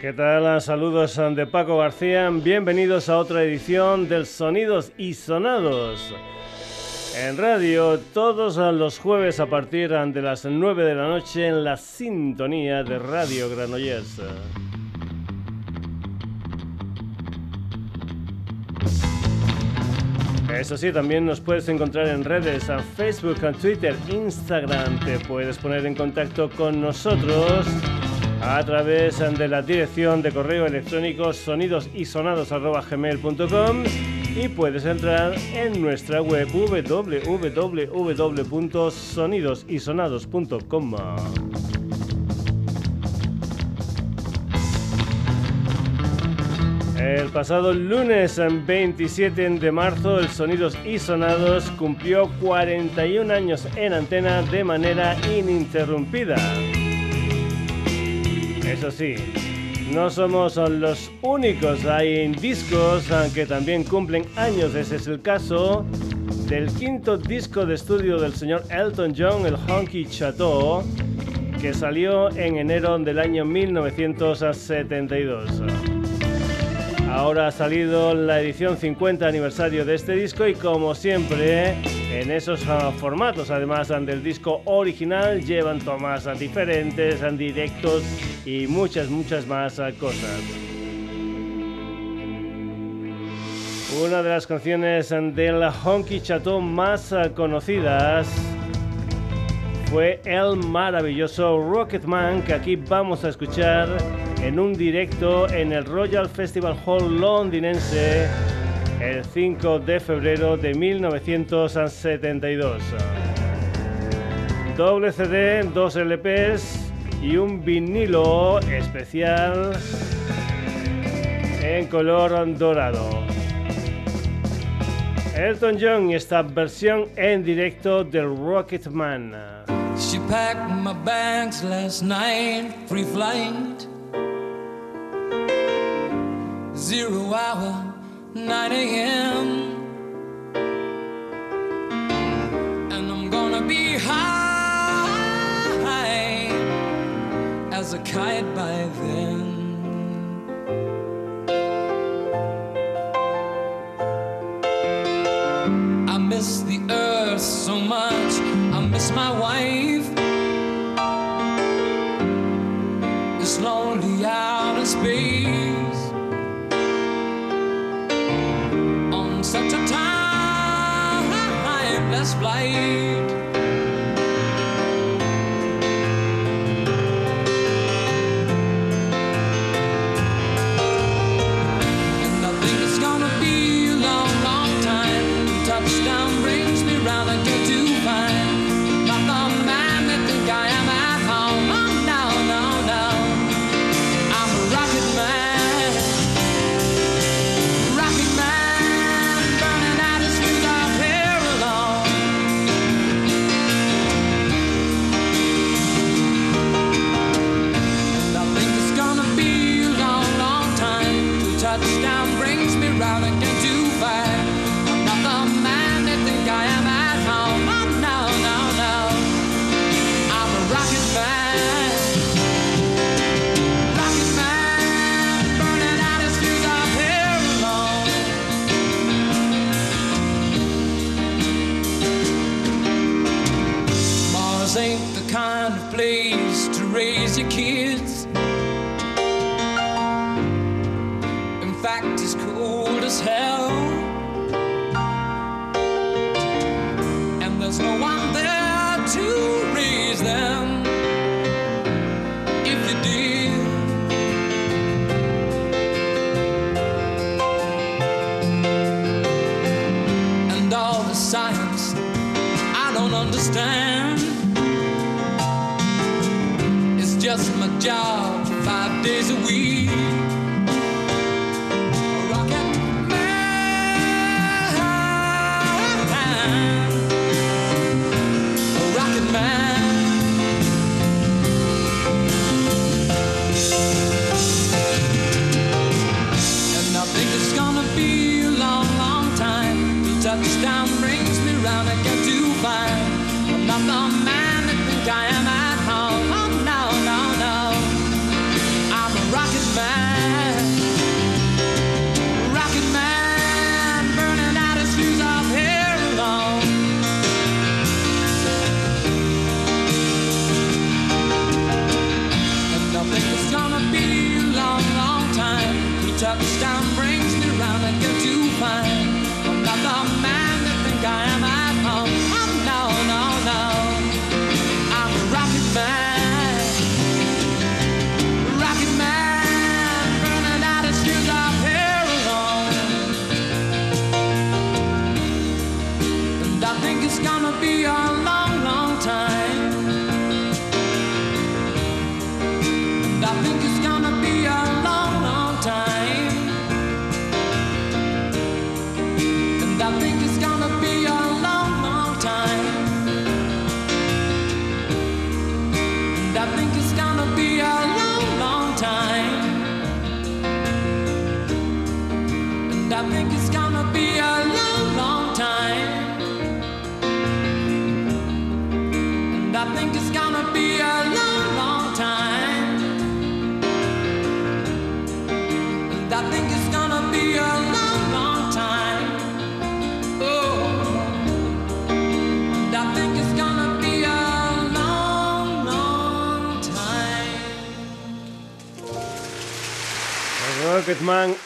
¿Qué tal? Saludos de Paco García. Bienvenidos a otra edición del Sonidos y Sonados. En radio, todos los jueves a partir de las 9 de la noche en la sintonía de Radio Granollers. Eso sí, también nos puedes encontrar en redes, en Facebook, en Twitter, Instagram. Te puedes poner en contacto con nosotros a través de la dirección de correo electrónico sonidosisonados.gmail.com y puedes entrar en nuestra web www.sonidosisonados.com. El pasado lunes 27 de marzo el Sonidos y Sonados cumplió 41 años en antena de manera ininterrumpida. Eso sí, no somos los únicos, hay discos que también cumplen años, ese es el caso del quinto disco de estudio del señor Elton John, el Honky Chateau, que salió en enero del año 1972. Ahora ha salido la edición 50 aniversario de este disco y como siempre en esos ah, formatos, además del disco original, llevan tomas diferentes, directos y muchas, muchas más ah, cosas. Una de las canciones del Honky Chateau más ah, conocidas fue el maravilloso Rocketman que aquí vamos a escuchar en un directo en el Royal Festival Hall londinense el 5 de febrero de 1972. Doble CD, dos LPs y un vinilo especial en color dorado. Elton John y esta versión en directo del Rocketman. Packed my bags last night, free flight. Zero hour, 9 a.m. And I'm gonna be high as a kite by then. I miss the earth so much, miss my wife. This lonely outer space. On such a timeless flight.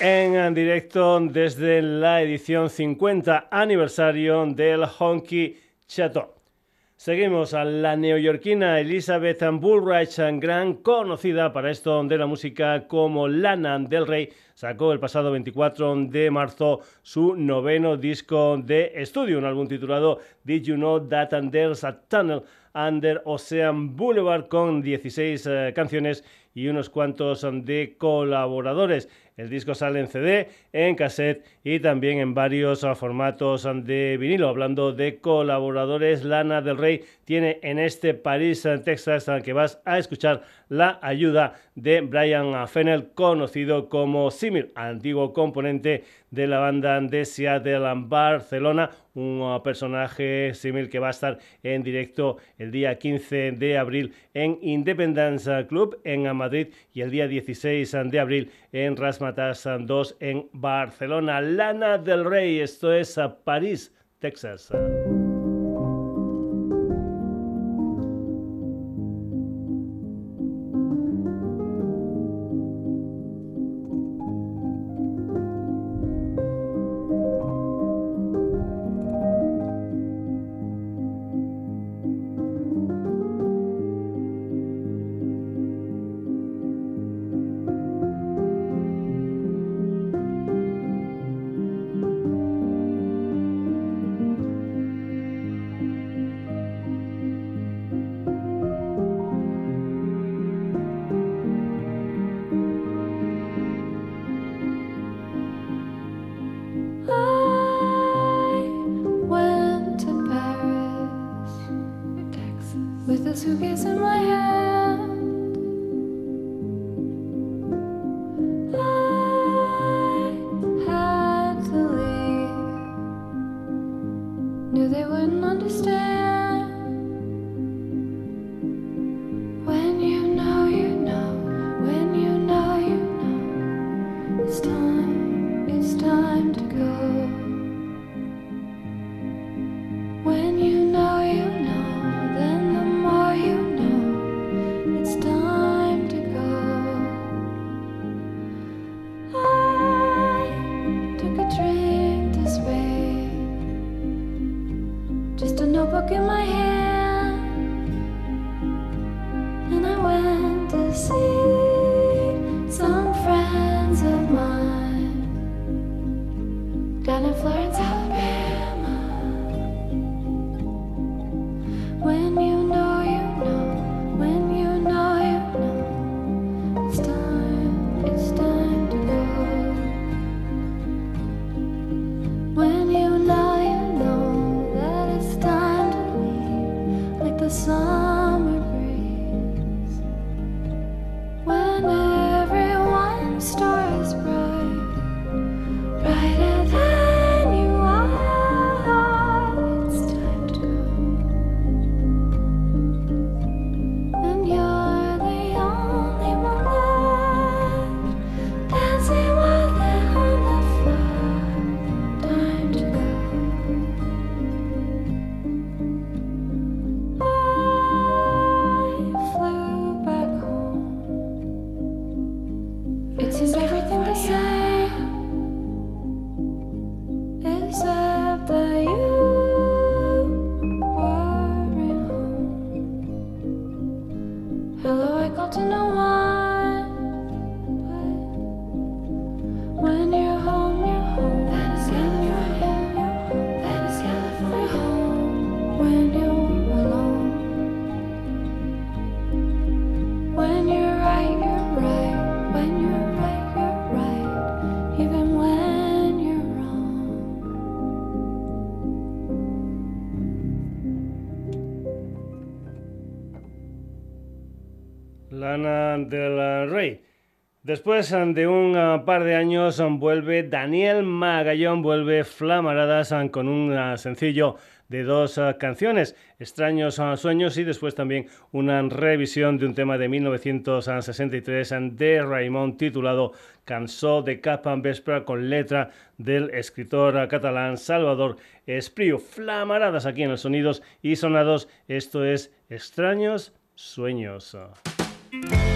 En directo desde la edición 50 aniversario del Honky Chateau. Seguimos a la neoyorquina Elizabeth Bullrich, gran conocida para esto de la música como Lana del Rey, sacó el pasado 24 de marzo su noveno disco de estudio, un álbum titulado Did You Know That There's a Tunnel Under Ocean Boulevard con 16 eh, canciones y unos cuantos de colaboradores. El disco sale en CD, en cassette y también en varios formatos de vinilo. Hablando de colaboradores, Lana del Rey tiene en este París, Texas, que vas a escuchar la ayuda de Brian Fennell, conocido como Simil, antiguo componente de la banda de Seattle Barcelona, un personaje Simil que va a estar en directo el día 15 de abril en Independence Club en Madrid y el día 16 de abril en Rasmatas 2 en Barcelona. Lana del Rey, esto es a París, Texas. to get my. Lana del Rey. Después de un ah, par de años vuelve Daniel Magallón, vuelve Flamaradas con un sencillo de dos canciones, Extraños Sueños y después también una revisión de un tema de 1963 de Raymond titulado Cansó de Capa Vespra con letra del escritor catalán Salvador Espriu. Flamaradas aquí en los sonidos y sonados, esto es Extraños Sueños. Entre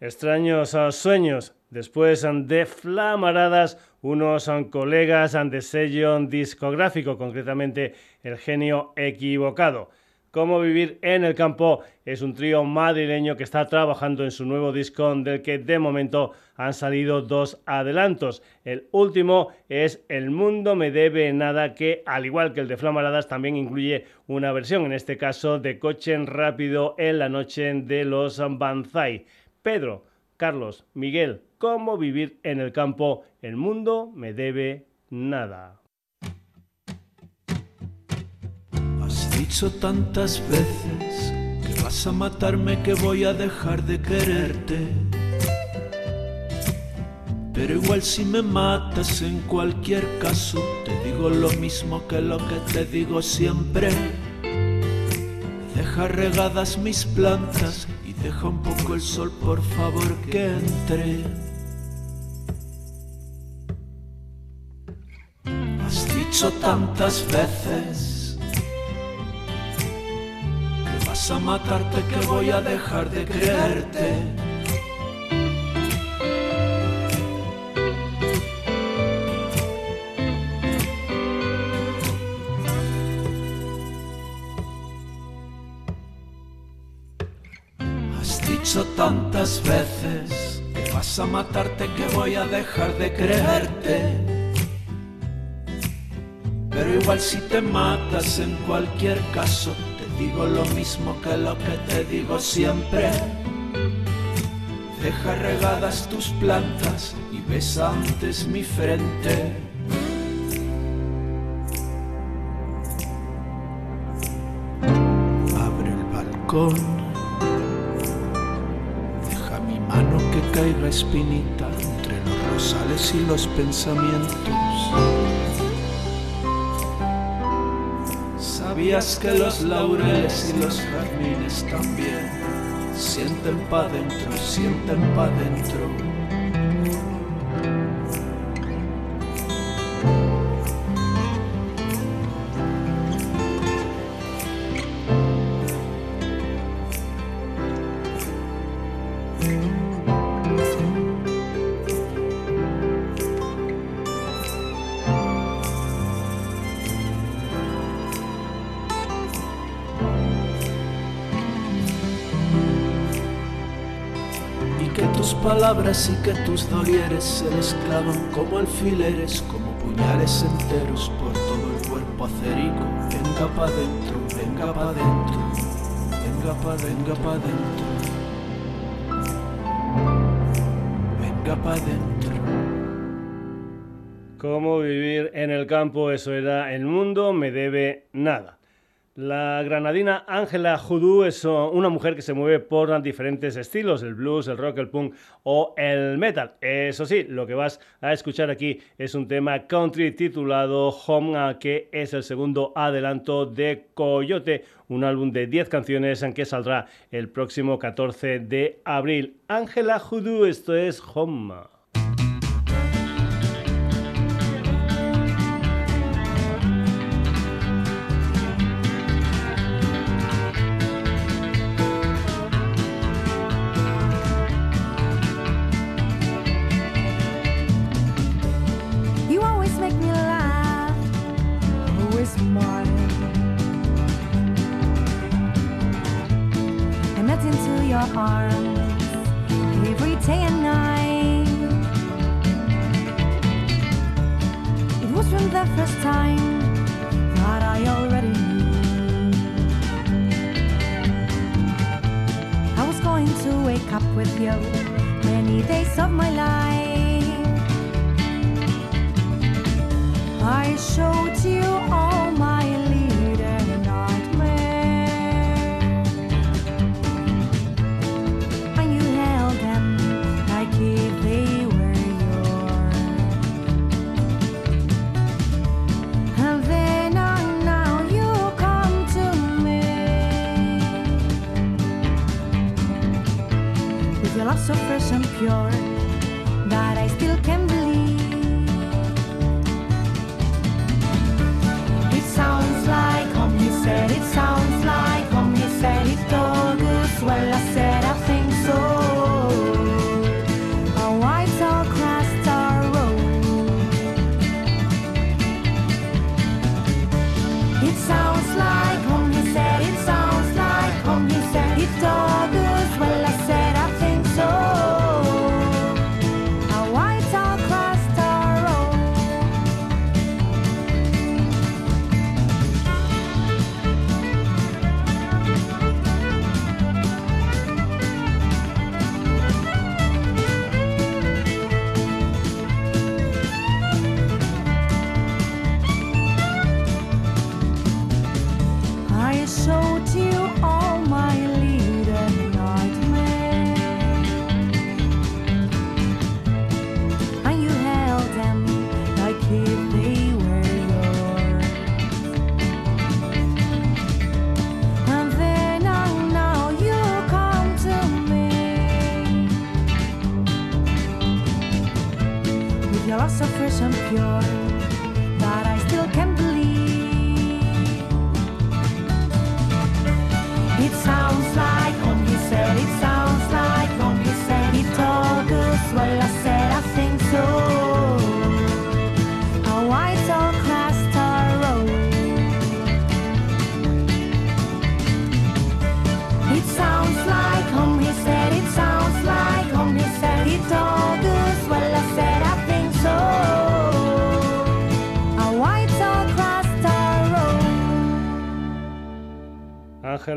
Extraños sueños. Después de Flamaradas, unos colegas de sello discográfico, concretamente El Genio Equivocado. Cómo vivir en el campo es un trío madrileño que está trabajando en su nuevo disco del que de momento han salido dos adelantos. El último es El mundo me debe nada que al igual que el de Flamaradas también incluye una versión, en este caso de Coche rápido en la noche de los Banzai. Pedro, Carlos, Miguel, cómo vivir en el campo, el mundo me debe nada. Has dicho tantas veces que vas a matarme, que voy a dejar de quererte. Pero igual si me matas en cualquier caso, te digo lo mismo que lo que te digo siempre. Deja regadas mis plantas Deja un poco el sol, por favor, que entre. Has dicho tantas veces que vas a matarte, que voy a dejar de creerte. Tantas veces que vas a matarte, que voy a dejar de creerte. Pero igual si te matas en cualquier caso, te digo lo mismo que lo que te digo siempre. Deja regadas tus plantas y besa antes mi frente. Abre el balcón caiga espinita entre los rosales y los pensamientos. ¿Sabías que los laureles y los jardines también sienten pa' dentro, sienten pa' dentro? Palabras y que tus dolieres se desclavan como alfileres, como puñales enteros por todo el cuerpo acerico. Venga pa' dentro, venga pa' dentro, venga pa' venga pa' dentro. Venga pa' dentro. ¿Cómo vivir en el campo? Eso era El mundo me debe nada. La granadina Ángela Judú es una mujer que se mueve por diferentes estilos, el blues, el rock, el punk o el metal. Eso sí, lo que vas a escuchar aquí es un tema country titulado Home, que es el segundo adelanto de Coyote, un álbum de 10 canciones en que saldrá el próximo 14 de abril. Ángela Judú, esto es Home.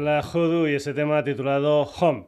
Ángela Judu y ese tema titulado Home.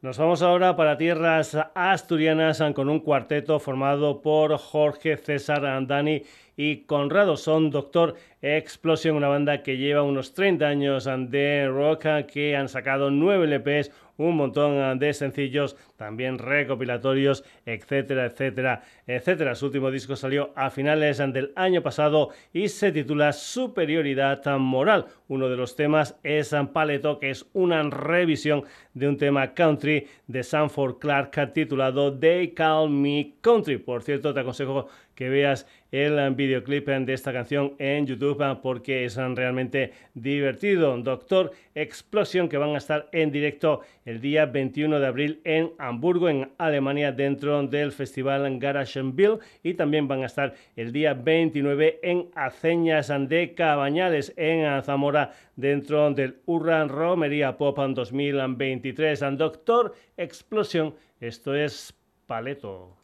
Nos vamos ahora para tierras asturianas con un cuarteto formado por Jorge César Andani y Conrado. Son Doctor Explosion, una banda que lleva unos 30 años de rock, que han sacado 9 LPs, un montón de sencillos, también recopilatorios, etcétera, etcétera, etcétera. Su último disco salió a finales del año pasado y se titula Superioridad Moral. Uno de los temas es Paleto, que es una revisión de un tema country de Sanford Clark titulado They Call Me Country. Por cierto, te aconsejo que veas el videoclip de esta canción en YouTube porque es realmente divertido. Doctor Explosion que van a estar en directo el día 21 de abril en Hamburgo, en Alemania, dentro del festival Garagenville y también van a estar el día 29 en Aceñas de Cabañales, en Zamora, dentro del Urran Romería Pop 2023. Doctor Explosion, esto es Paleto.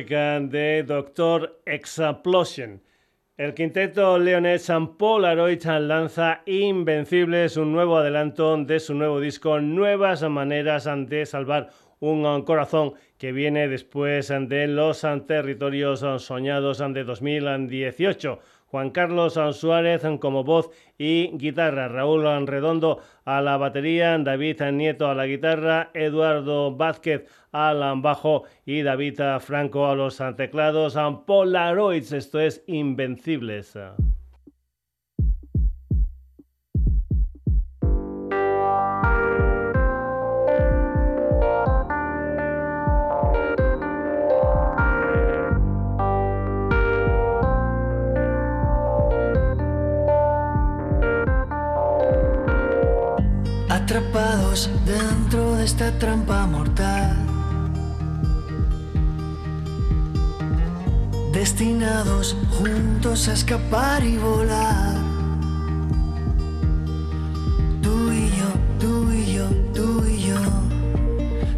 Música de Doctor Explosion. El quinteto Leonets and Polaroid lanza Invencibles, un nuevo adelanto de su nuevo disco, Nuevas Maneras de Salvar un corazón que viene después de los territorios soñados de 2018. Juan Carlos Suárez como voz y guitarra, Raúl Redondo a la batería, David Nieto a la guitarra, Eduardo Vázquez al bajo y David Franco a los teclados. Polaroids, esto es Invencibles. Dentro de esta trampa mortal. Destinados juntos a escapar y volar. Tú y yo, tú y yo, tú y yo.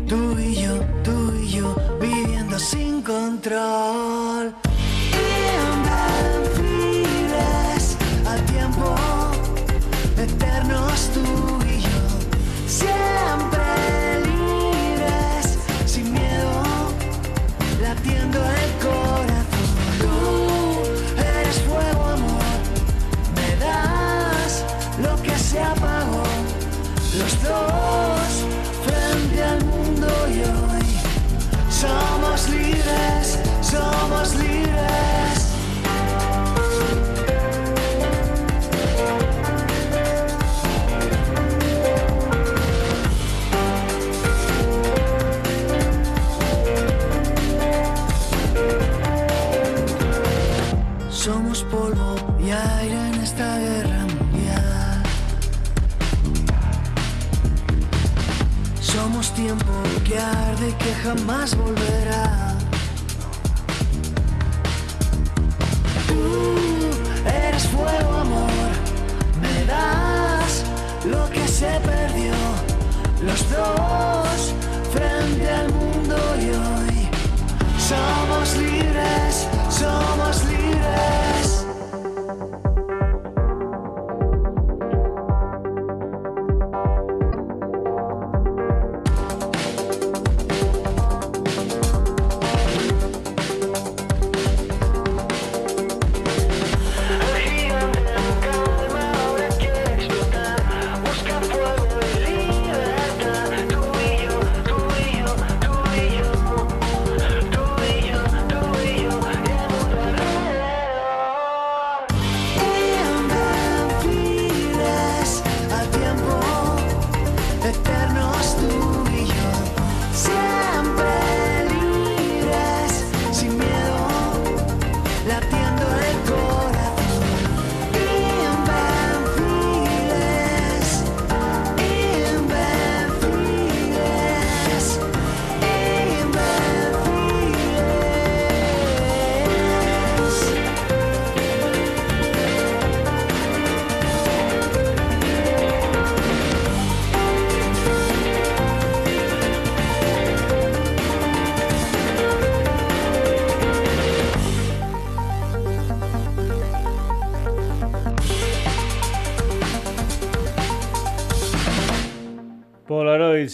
Tú y yo, tú y yo, viviendo sin control. Invencibles al tiempo, eternos tú frente al mundo y hoy somos libres, somos libres.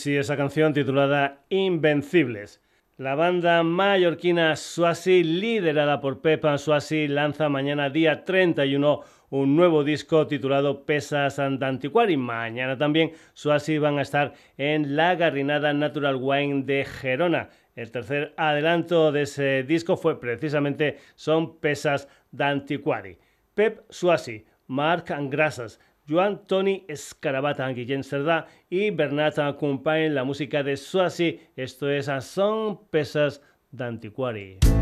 Y esa canción titulada Invencibles. La banda mallorquina Suasi, liderada por Pepa Suasi, lanza mañana día 31 un nuevo disco titulado Pesas and Antiquari. Mañana también Suasi van a estar en la Garrinada Natural Wine de Gerona. El tercer adelanto de ese disco fue precisamente Son Pesas d'Antiquari. Pep Suasi, Mark Grasas, Joan Tony Escarabata, Guillén Cerdá y Bernat en la música de Suasi. Esto es a Son Pesas d'Antiquari. és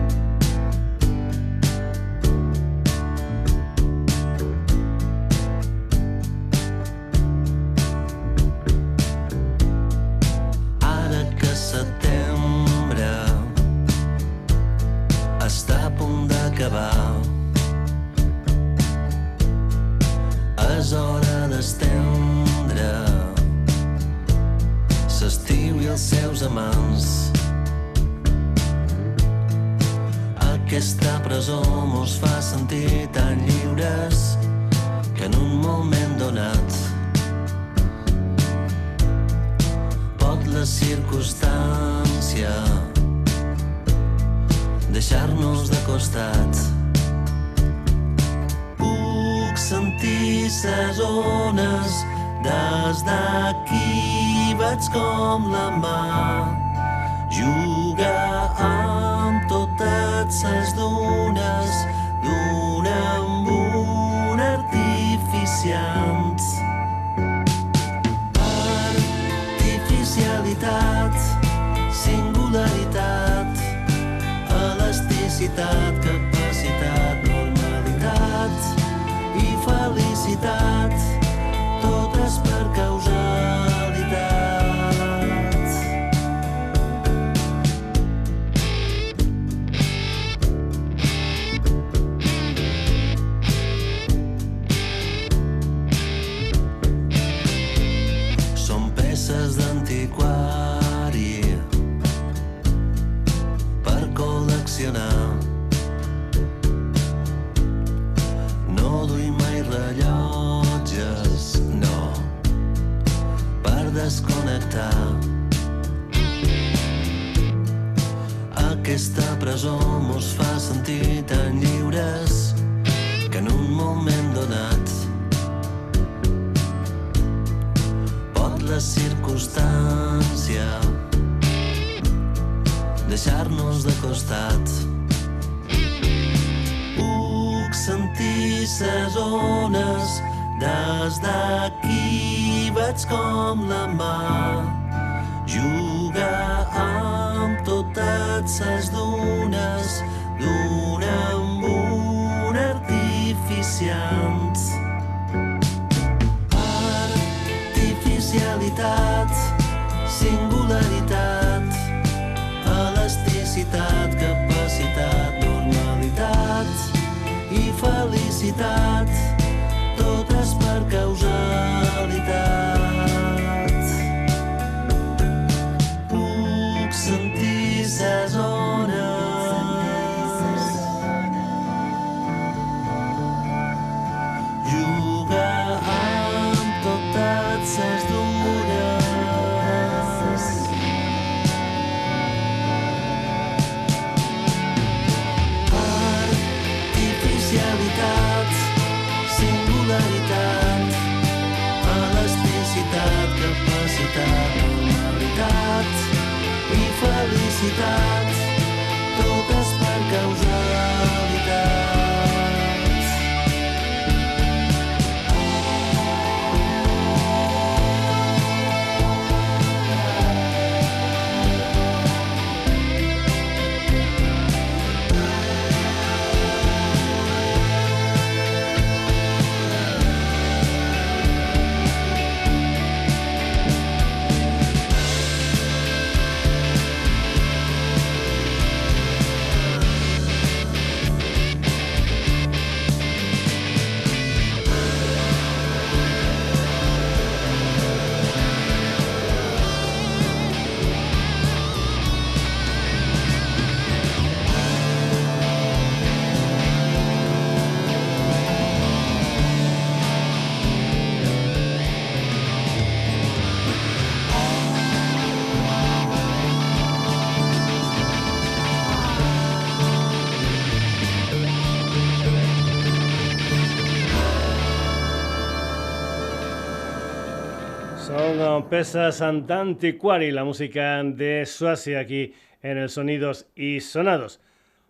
pesas Antantiquari, la música de Suasia aquí en el Sonidos y Sonados.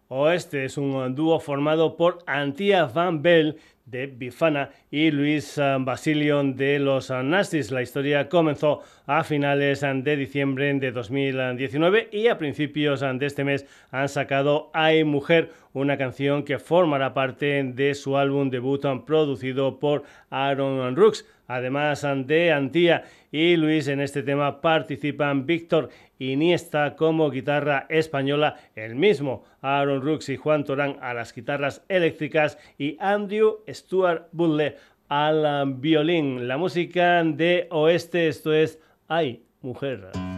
Oeste es un dúo formado por Antia Van Bell de Bifana y Luis Basilio de los Nasties. La historia comenzó a finales de diciembre de 2019 y a principios de este mes han sacado Ay Mujer, una canción que formará parte de su álbum debut producido por Aaron Rooks. Además de Antía y Luis en este tema participan Víctor Iniesta como guitarra española, el mismo Aaron Rooks y Juan Torán a las guitarras eléctricas y Andrew Stuart Butler al violín. La música de Oeste, esto es Ay, mujer.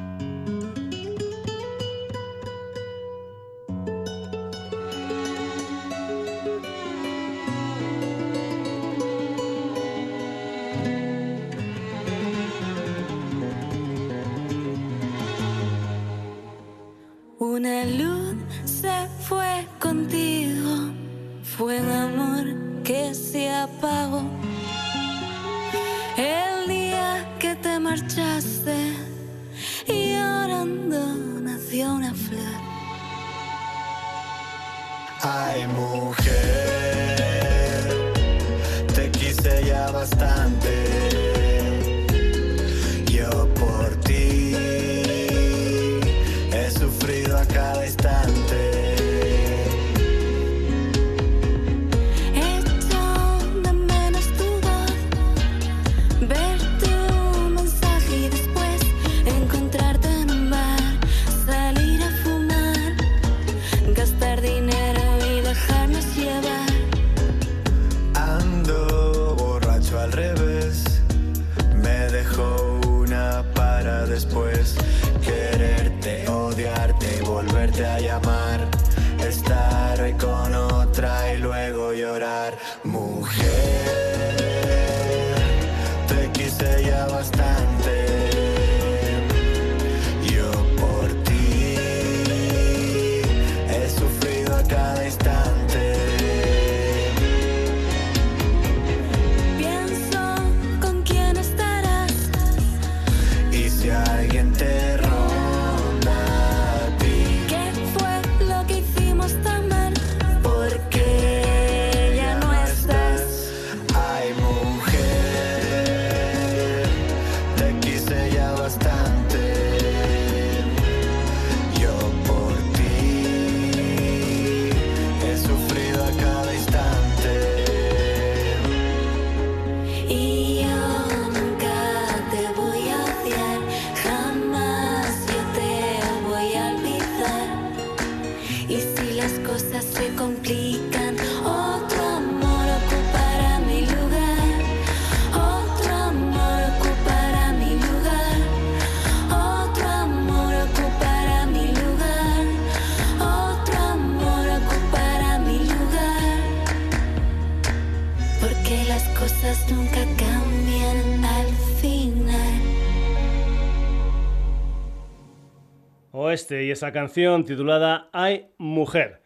Y esa canción titulada Hay Mujer.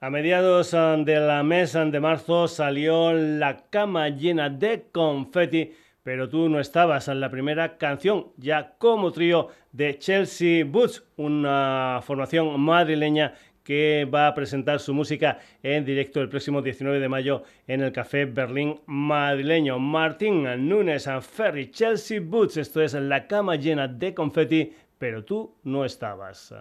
A mediados ah, de la mes ah, de marzo salió La cama llena de confeti, pero tú no estabas en la primera canción, ya como trío de Chelsea Boots, una formación madrileña que va a presentar su música en directo el próximo 19 de mayo en el Café Berlín madrileño. Martín Núñez, Ferry, Chelsea Boots, esto es La cama llena de confeti, pero tú no estabas.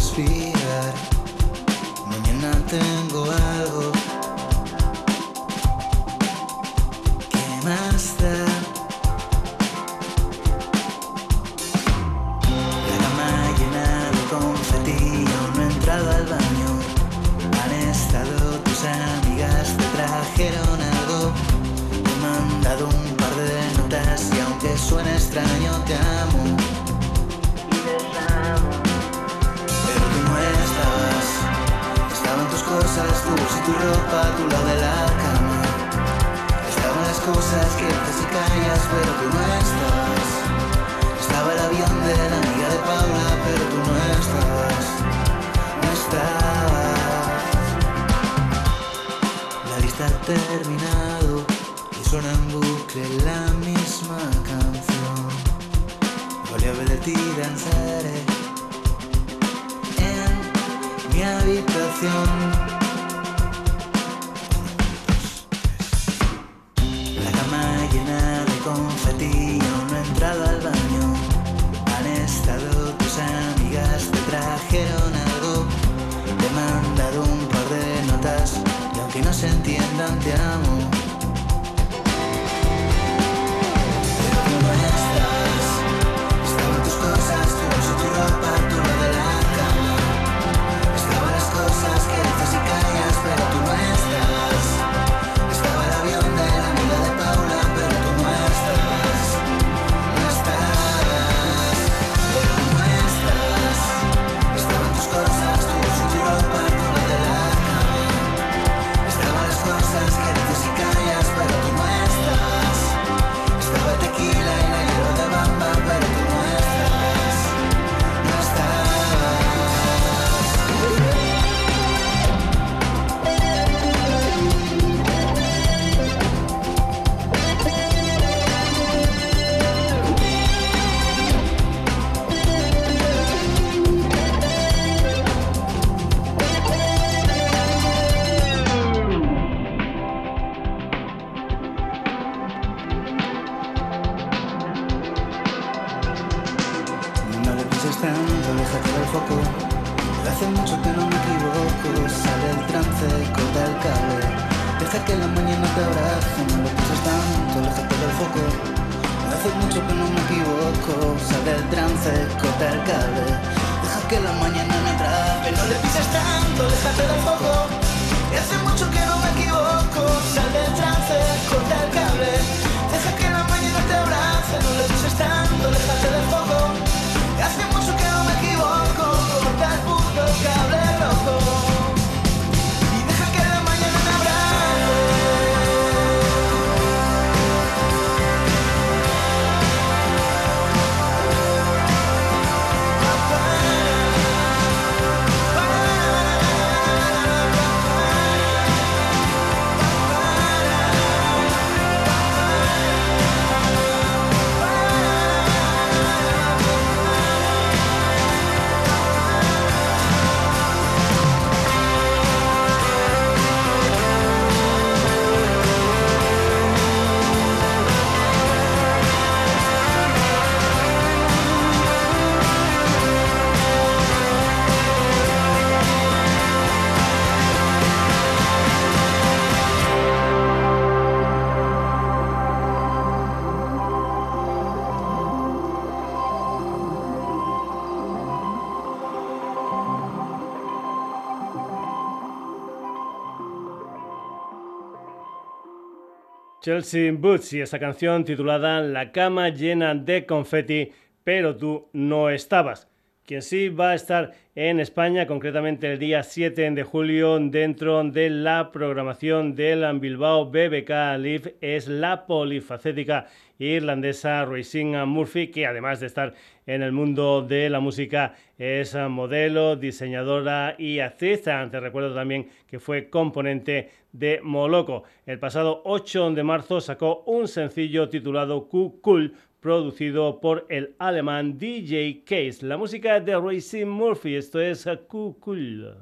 Respirar. Mañana tengo algo. ¿Qué más da? La cama llena de confeti, no he entrado al baño. Han estado tus amigas, te trajeron algo. Te he mandado un par de notas y aunque suene extraño te amo. Tu ropa a tu lado de la cama. Estaban las cosas que haces y callas, pero tú no estabas. Estaba el avión de la amiga de Paula, pero tú no estabas. No estabas. La lista ha terminado y suena en bucle la misma canción. Ver de ti danzaré en mi habitación. Chelsea Boots y esa canción titulada La cama llena de confeti, pero tú no estabas. Quien sí va a estar en España, concretamente el día 7 de julio, dentro de la programación del Bilbao BBK Live, es la polifacética irlandesa Racing Murphy, que además de estar en el mundo de la música es modelo, diseñadora y actriz. Te recuerdo también que fue componente de Moloco. El pasado 8 de marzo sacó un sencillo titulado Cool producido por el alemán DJ Case. La música de Racing Murphy, esto es Cool.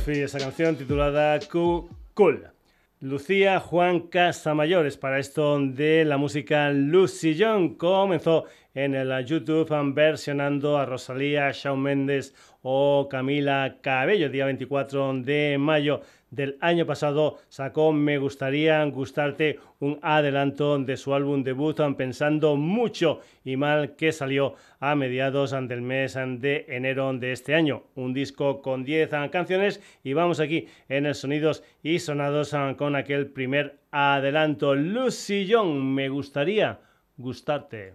Murphy, esa canción titulada Cool. Lucía Juan Casamayores para esto de la música Lucy John comenzó en el YouTube versionando a Rosalía, Shawn Mendes o Camila Cabello. Día 24 de mayo del año pasado sacó Me gustaría gustarte un adelanto de su álbum debut pensando mucho y mal que salió a mediados del mes de enero de este año. Un disco con 10 canciones y vamos aquí en el Sonidos y Sonados con aquel primer adelanto. Lucy Young, me gustaría gustarte.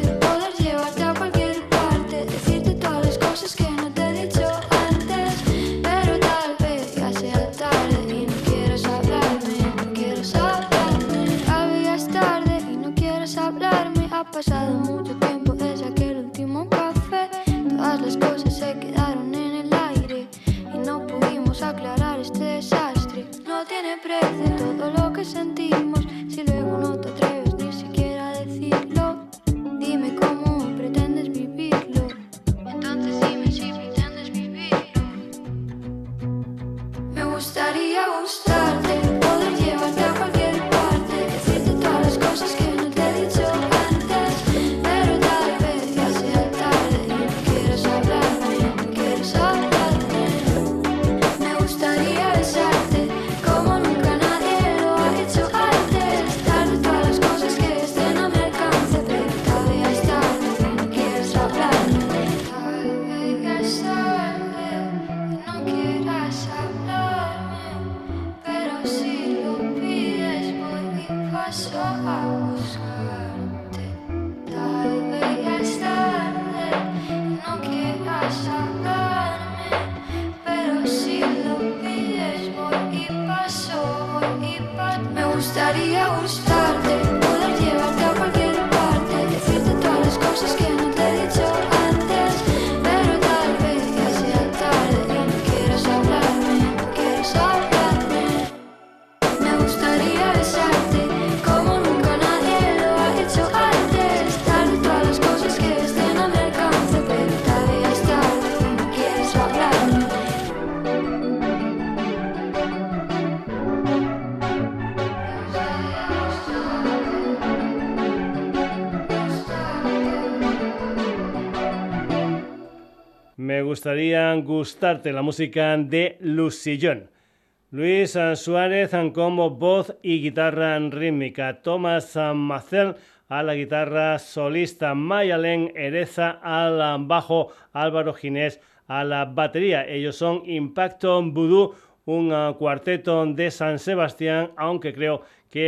desastre, no tiene precio todo lo que sentimos gustaría gustarte la música de Lucillón. Luis Suárez como voz y guitarra rítmica. Thomas Macel a la guitarra solista. Mayalen Ereza al bajo. Álvaro Ginés a la batería. Ellos son Impacto Voodoo, un cuarteto de San Sebastián, aunque creo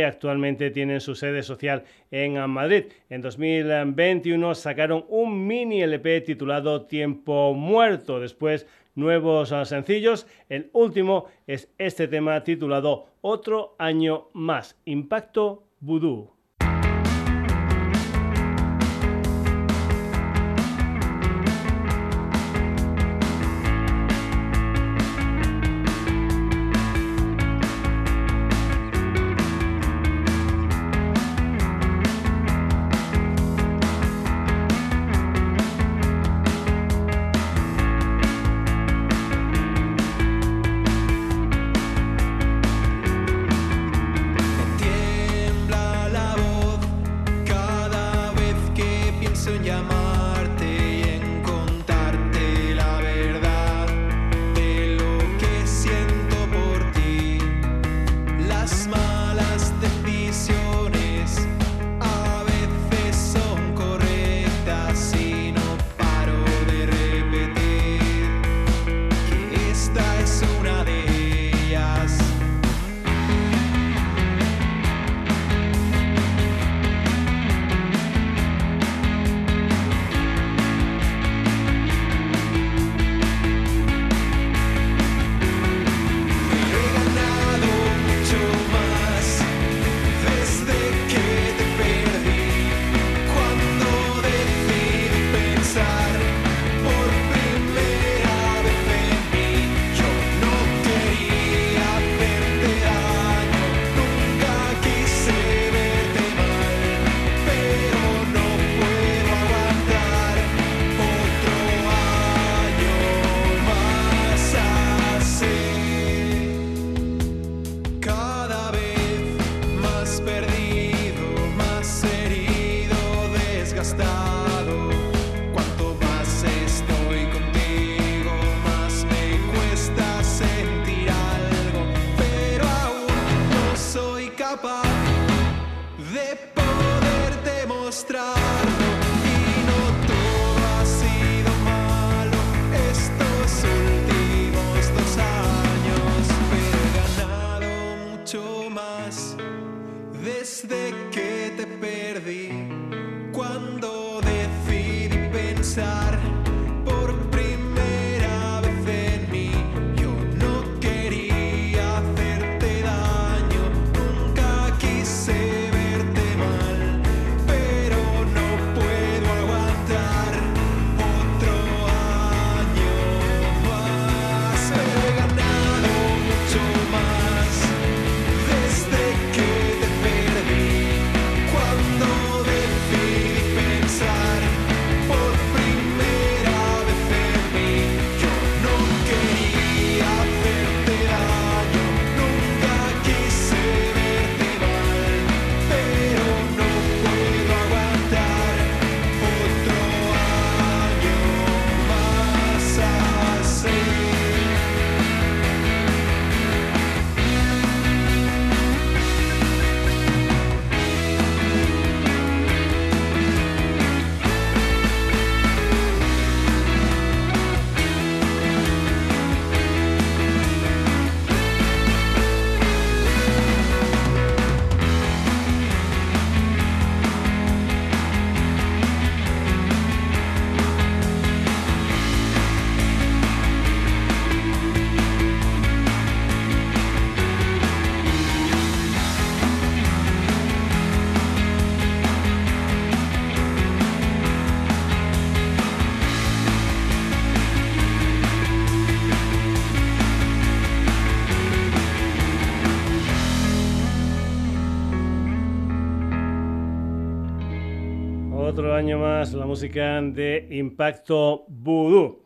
actualmente tienen su sede social en Madrid. En 2021 sacaron un mini LP titulado Tiempo Muerto. Después nuevos sencillos. El último es este tema titulado Otro año más. Impacto Voodoo. La música de Impacto Voodoo.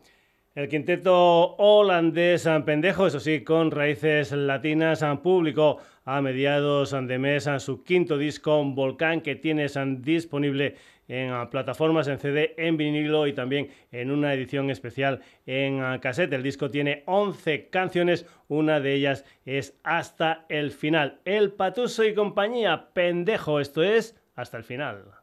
El quinteto holandés San Pendejo, eso sí, con raíces latinas, publicó a mediados de mes su quinto disco, Volcán, que tienes disponible en ah, plataformas, en CD, en vinilo y también en una edición especial en ah, cassette. El disco tiene 11 canciones, una de ellas es Hasta el final. El Patuso y compañía, pendejo, esto es Hasta el final.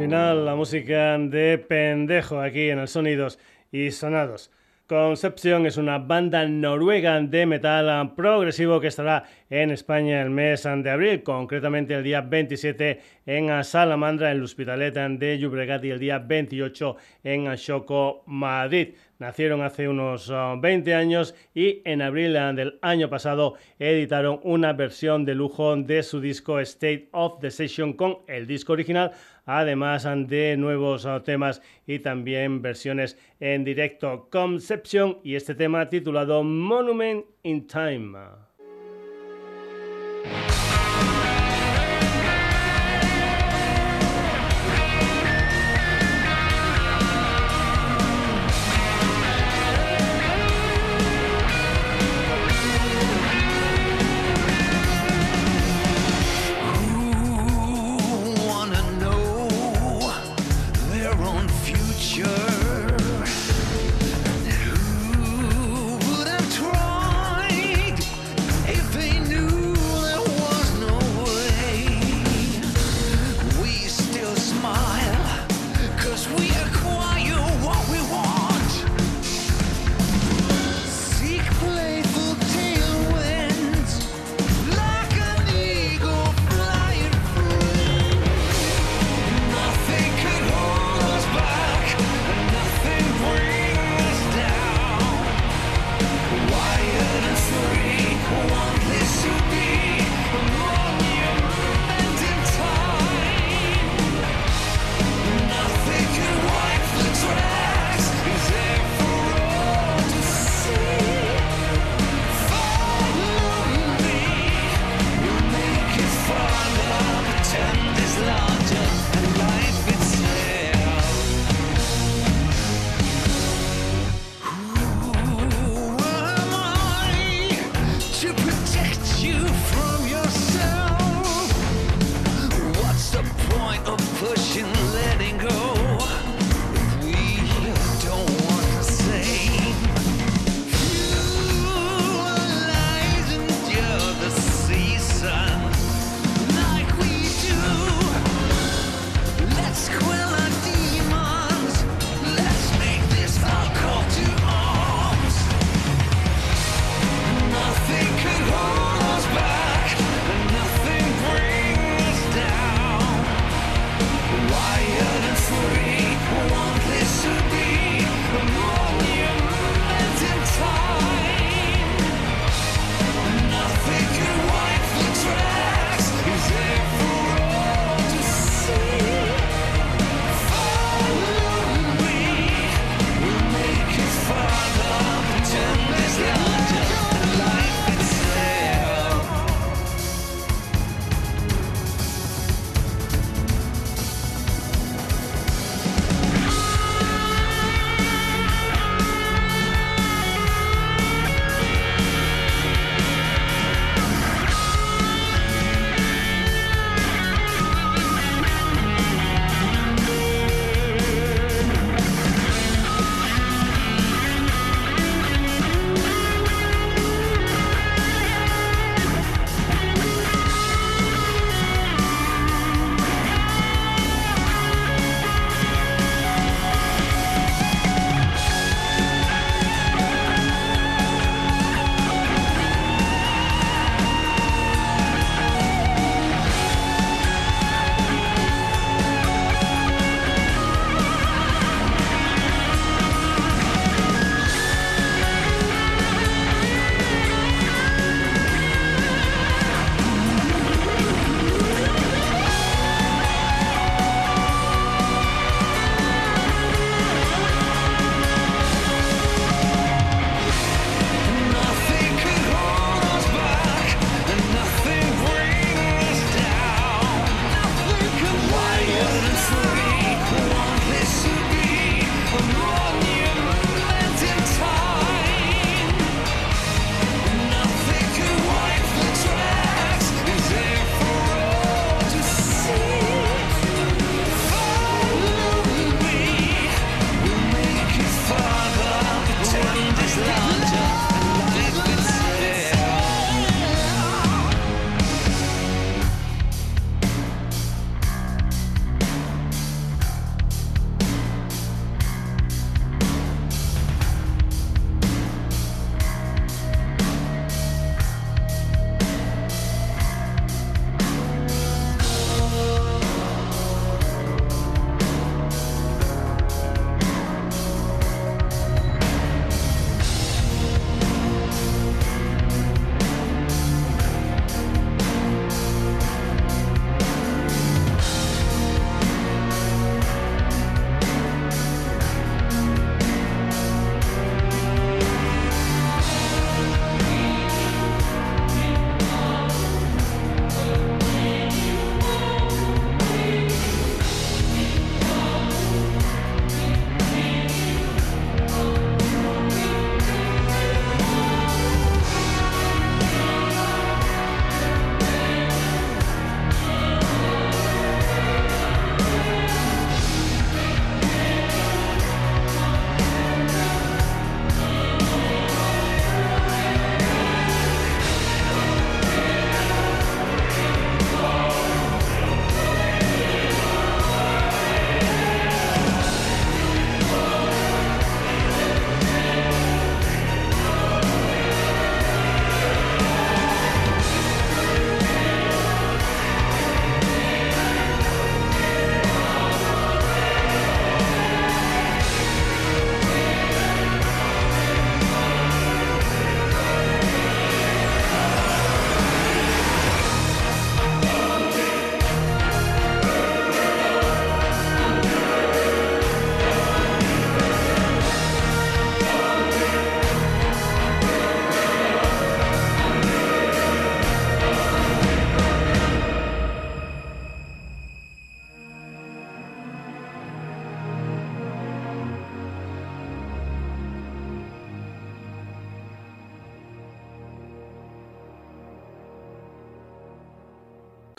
Final, la música de pendejo aquí en el Sonidos y Sonados. Conception es una banda noruega de metal progresivo que estará en España el mes de abril, concretamente el día 27 en Salamandra, en el Hospitalet de Llobregat y el día 28 en Choco, Madrid. Nacieron hace unos uh, 20 años y en abril del año pasado editaron una versión de lujo de su disco State of the Session con el disco original, además de nuevos uh, temas y también versiones en directo. Conception y este tema titulado Monument in Time.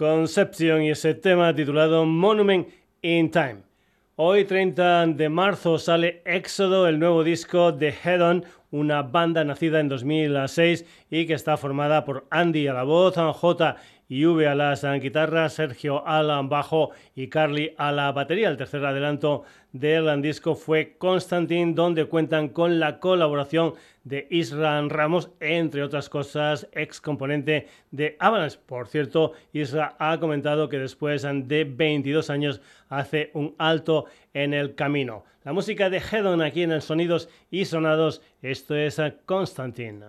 Conception y ese tema titulado Monument in Time. Hoy 30 de marzo sale Éxodo, el nuevo disco de Head On, una banda nacida en 2006 y que está formada por Andy a la voz, J V a las guitarras, Sergio al bajo y Carly a la batería. El tercer adelanto del disco fue Constantine, donde cuentan con la colaboración de Isra Ramos, entre otras cosas, ex componente de Avalanche. Por cierto, Isra ha comentado que después de 22 años hace un alto en el camino. La música de Hedon aquí en el Sonidos y Sonados, esto es Constantine.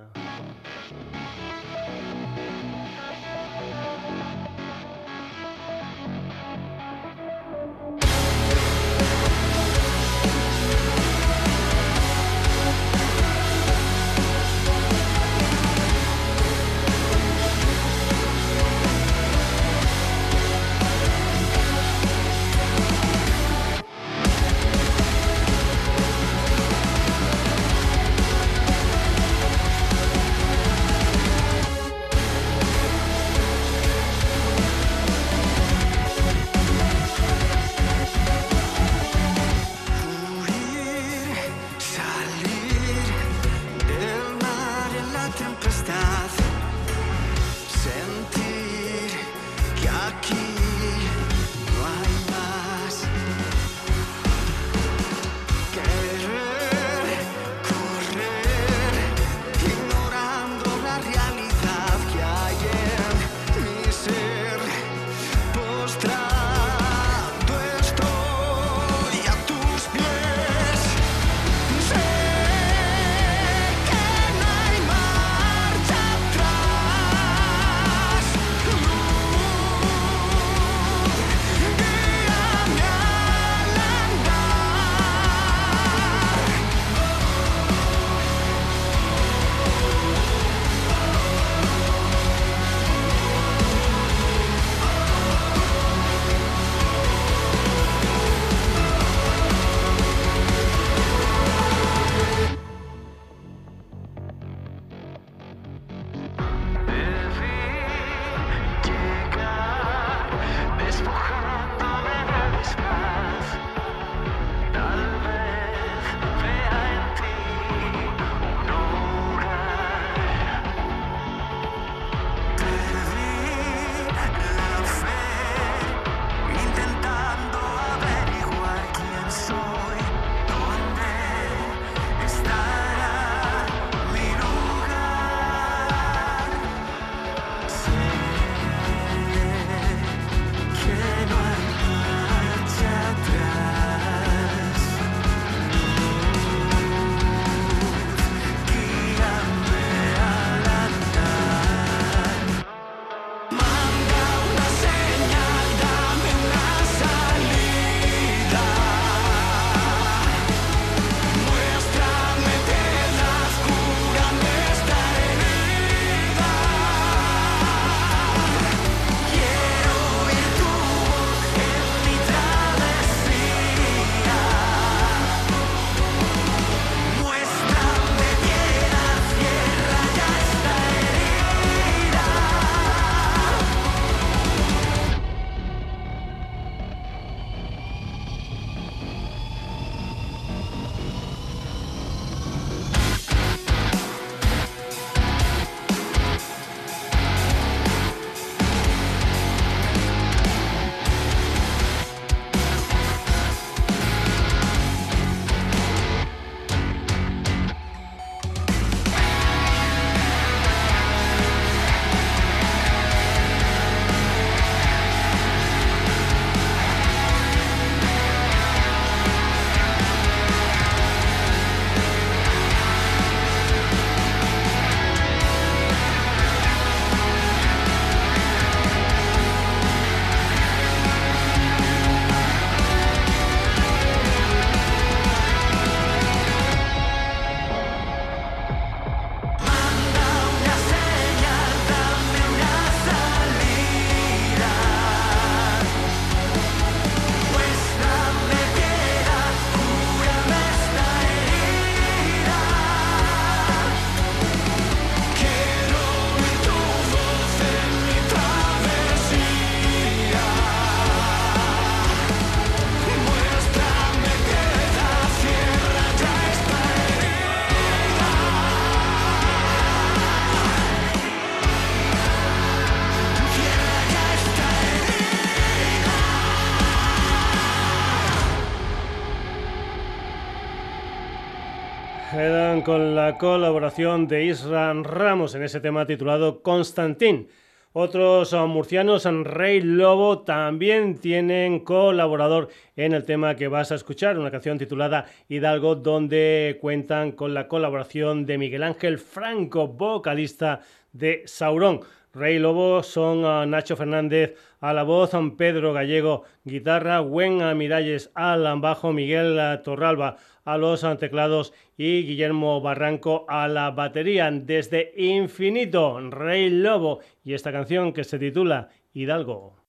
Colaboración de Isra Ramos en ese tema titulado Constantín. Otros murcianos, Rey Lobo, también tienen colaborador en el tema que vas a escuchar, una canción titulada Hidalgo, donde cuentan con la colaboración de Miguel Ángel Franco, vocalista de Saurón. Rey Lobo son uh, Nacho Fernández a la voz, um, Pedro Gallego guitarra, Gwen Miralles al bajo, Miguel uh, Torralba a los teclados y Guillermo Barranco a la batería. Desde Infinito, Rey Lobo y esta canción que se titula Hidalgo.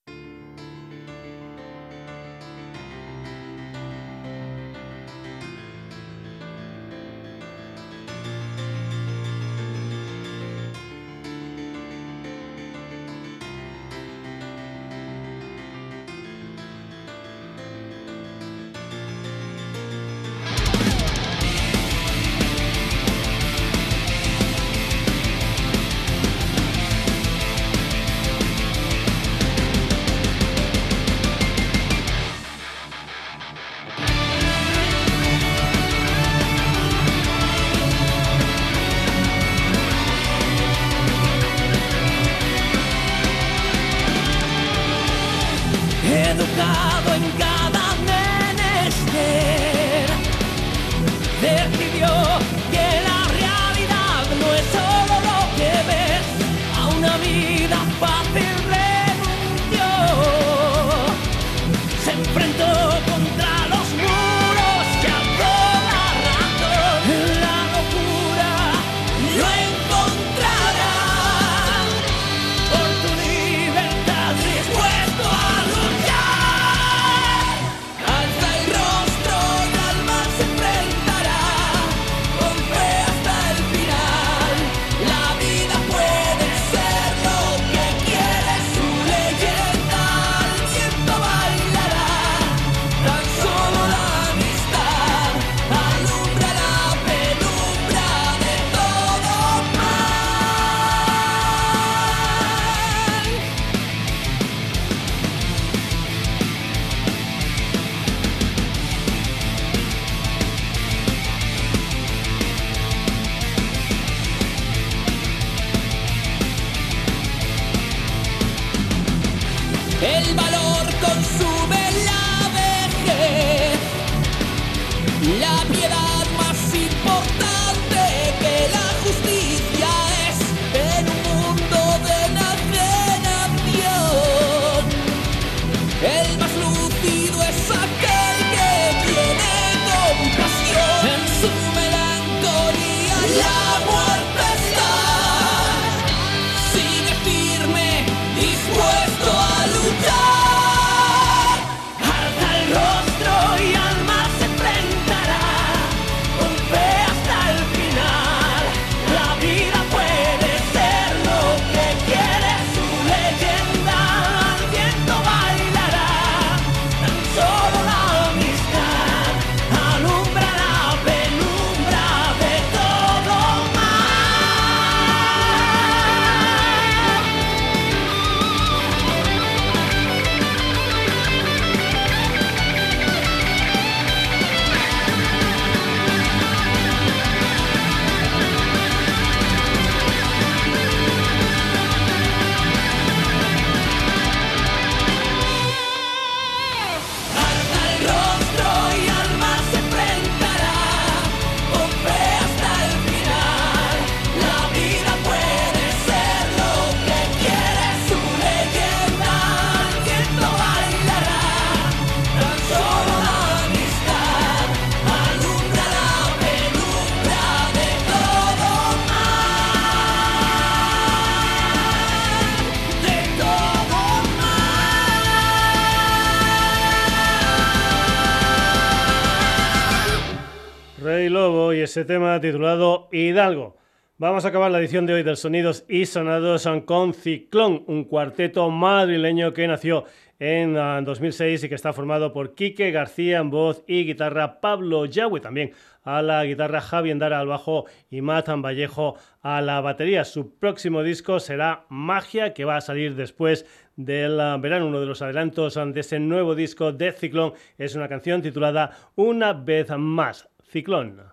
Educado en cada menester. Decidió ese tema titulado Hidalgo. Vamos a acabar la edición de hoy del Sonidos y Sonados con Ciclón, un cuarteto madrileño que nació en ah, 2006 y que está formado por Quique García en voz y guitarra, Pablo Yagüe también a la guitarra, Javi Endara al bajo y Matan Vallejo a la batería. Su próximo disco será Magia, que va a salir después del ah, verano. Uno de los adelantos ah, de ese nuevo disco de Ciclón es una canción titulada Una vez más, Ciclón.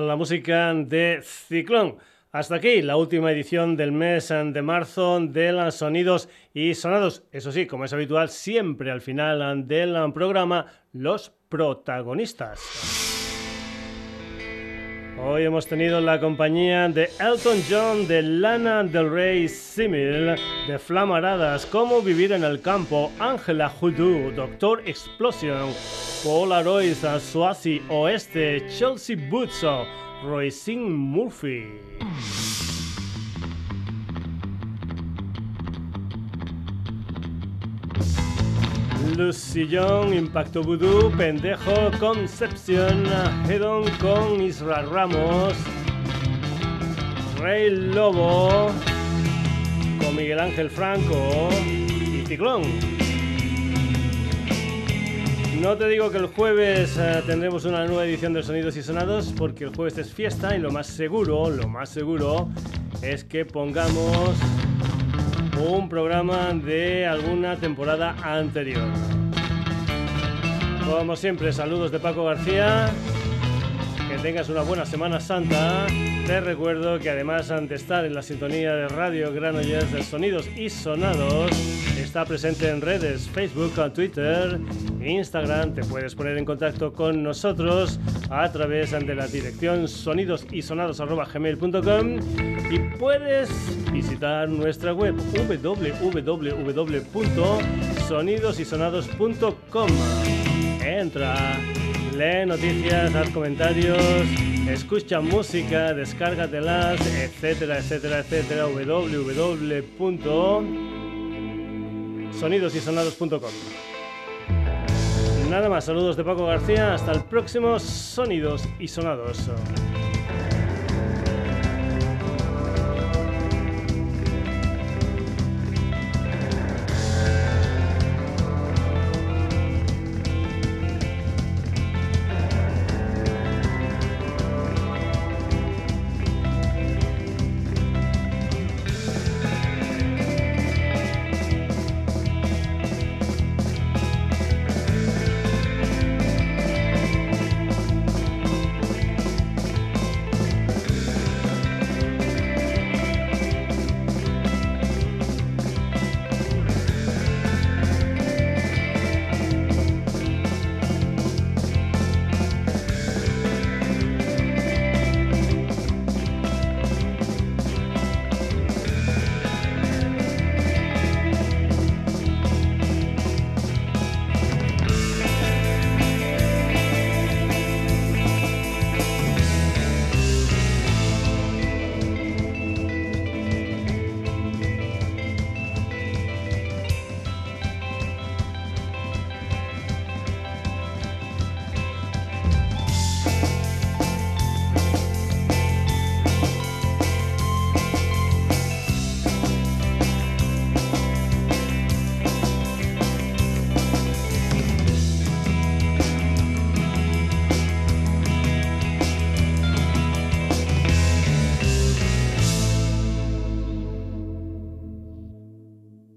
La música de Ciclón. Hasta aquí la última edición del mes de marzo de los sonidos y sonados. Eso sí, como es habitual, siempre al final del programa, los protagonistas. Hoy hemos tenido la compañía de Elton John, de Lana del Rey Simil, de Flamaradas, Cómo vivir en el campo, Angela Hoodoo, Doctor Explosion, Polaroid, Swazi Oeste, Chelsea Butzo, Roisin Murphy. Lucillón, Impacto Voodoo, Pendejo, Concepción, Hedon con Israel Ramos, Rey Lobo, con Miguel Ángel Franco y Ciclón. No te digo que el jueves eh, tendremos una nueva edición de Sonidos y Sonados porque el jueves es fiesta y lo más seguro, lo más seguro es que pongamos un programa de alguna temporada anterior. Como siempre, saludos de Paco García. Que tengas una buena Semana Santa. Te recuerdo que además de estar en la sintonía de Radio Granollers de Sonidos y Sonados, está presente en redes Facebook, Twitter, Instagram. Te puedes poner en contacto con nosotros a través de la dirección sonidosysonados.gmail.com y puedes visitar nuestra web www.sonidosysonados.com. Entra, lee noticias, haz comentarios, escucha música, descárgatelas, etcétera, etcétera, etcétera. www.sonidosysonados.com. Nada más, saludos de Paco García, hasta el próximo Sonidos y Sonados.